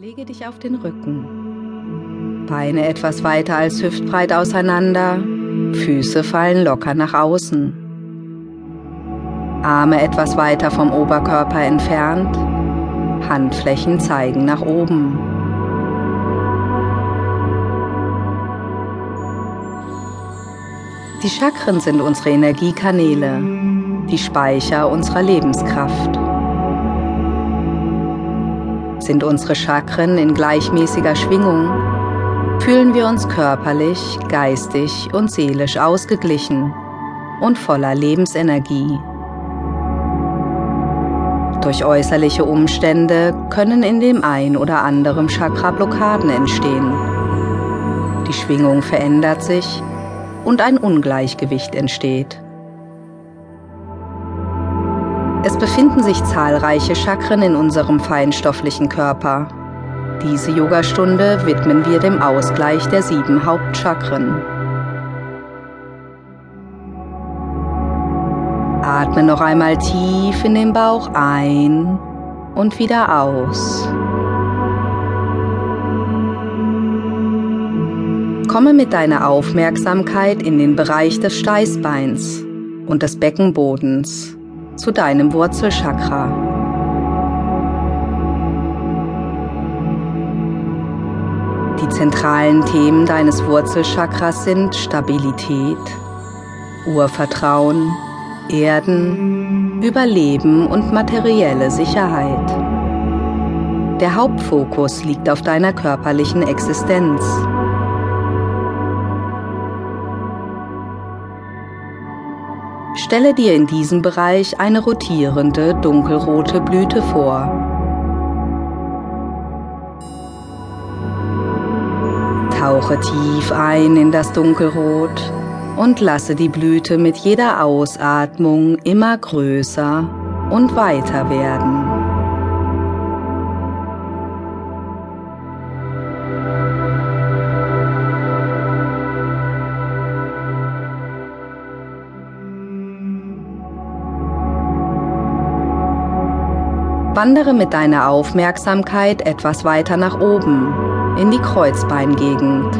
Lege dich auf den Rücken. Beine etwas weiter als hüftbreit auseinander, Füße fallen locker nach außen. Arme etwas weiter vom Oberkörper entfernt, Handflächen zeigen nach oben. Die Chakren sind unsere Energiekanäle, die Speicher unserer Lebenskraft sind unsere Chakren in gleichmäßiger Schwingung, fühlen wir uns körperlich, geistig und seelisch ausgeglichen und voller Lebensenergie. Durch äußerliche Umstände können in dem ein oder anderen Chakra Blockaden entstehen. Die Schwingung verändert sich und ein Ungleichgewicht entsteht. Es befinden sich zahlreiche Chakren in unserem feinstofflichen Körper. Diese Yogastunde widmen wir dem Ausgleich der sieben Hauptchakren. Atme noch einmal tief in den Bauch ein und wieder aus. Komme mit deiner Aufmerksamkeit in den Bereich des Steißbeins und des Beckenbodens zu deinem Wurzelchakra. Die zentralen Themen deines Wurzelchakras sind Stabilität, Urvertrauen, Erden, Überleben und materielle Sicherheit. Der Hauptfokus liegt auf deiner körperlichen Existenz. Stelle dir in diesem Bereich eine rotierende dunkelrote Blüte vor. Tauche tief ein in das Dunkelrot und lasse die Blüte mit jeder Ausatmung immer größer und weiter werden. Wandere mit deiner Aufmerksamkeit etwas weiter nach oben, in die Kreuzbeingegend,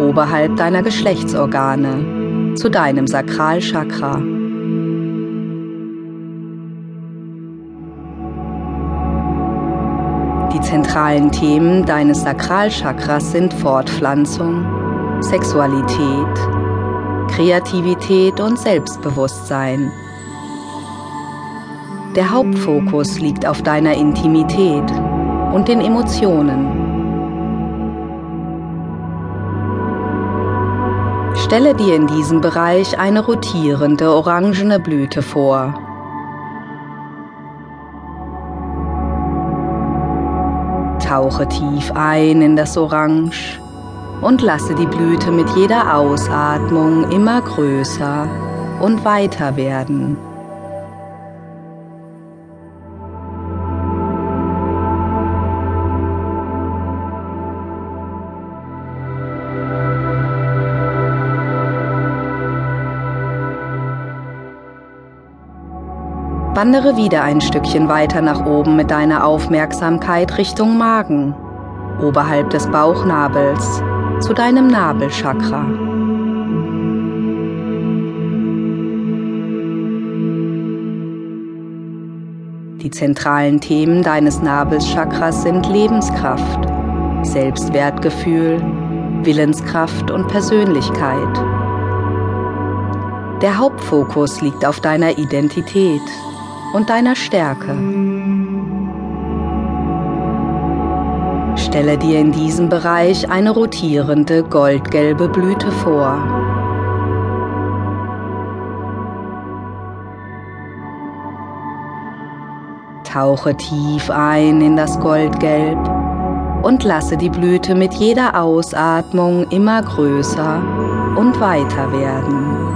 oberhalb deiner Geschlechtsorgane, zu deinem Sakralchakra. Die zentralen Themen deines Sakralchakras sind Fortpflanzung, Sexualität, Kreativität und Selbstbewusstsein. Der Hauptfokus liegt auf deiner Intimität und den Emotionen. Stelle dir in diesem Bereich eine rotierende orangene Blüte vor. Tauche tief ein in das Orange und lasse die Blüte mit jeder Ausatmung immer größer und weiter werden. Wandere wieder ein Stückchen weiter nach oben mit deiner Aufmerksamkeit Richtung Magen, oberhalb des Bauchnabels, zu deinem Nabelchakra. Die zentralen Themen deines Nabelchakras sind Lebenskraft, Selbstwertgefühl, Willenskraft und Persönlichkeit. Der Hauptfokus liegt auf deiner Identität, und deiner Stärke. Stelle dir in diesem Bereich eine rotierende goldgelbe Blüte vor. Tauche tief ein in das Goldgelb und lasse die Blüte mit jeder Ausatmung immer größer und weiter werden.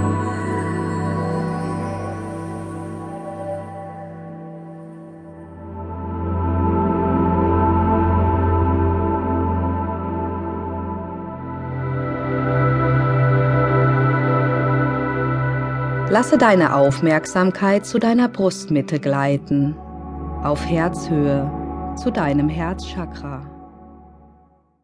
Lasse deine Aufmerksamkeit zu deiner Brustmitte gleiten, auf Herzhöhe, zu deinem Herzchakra.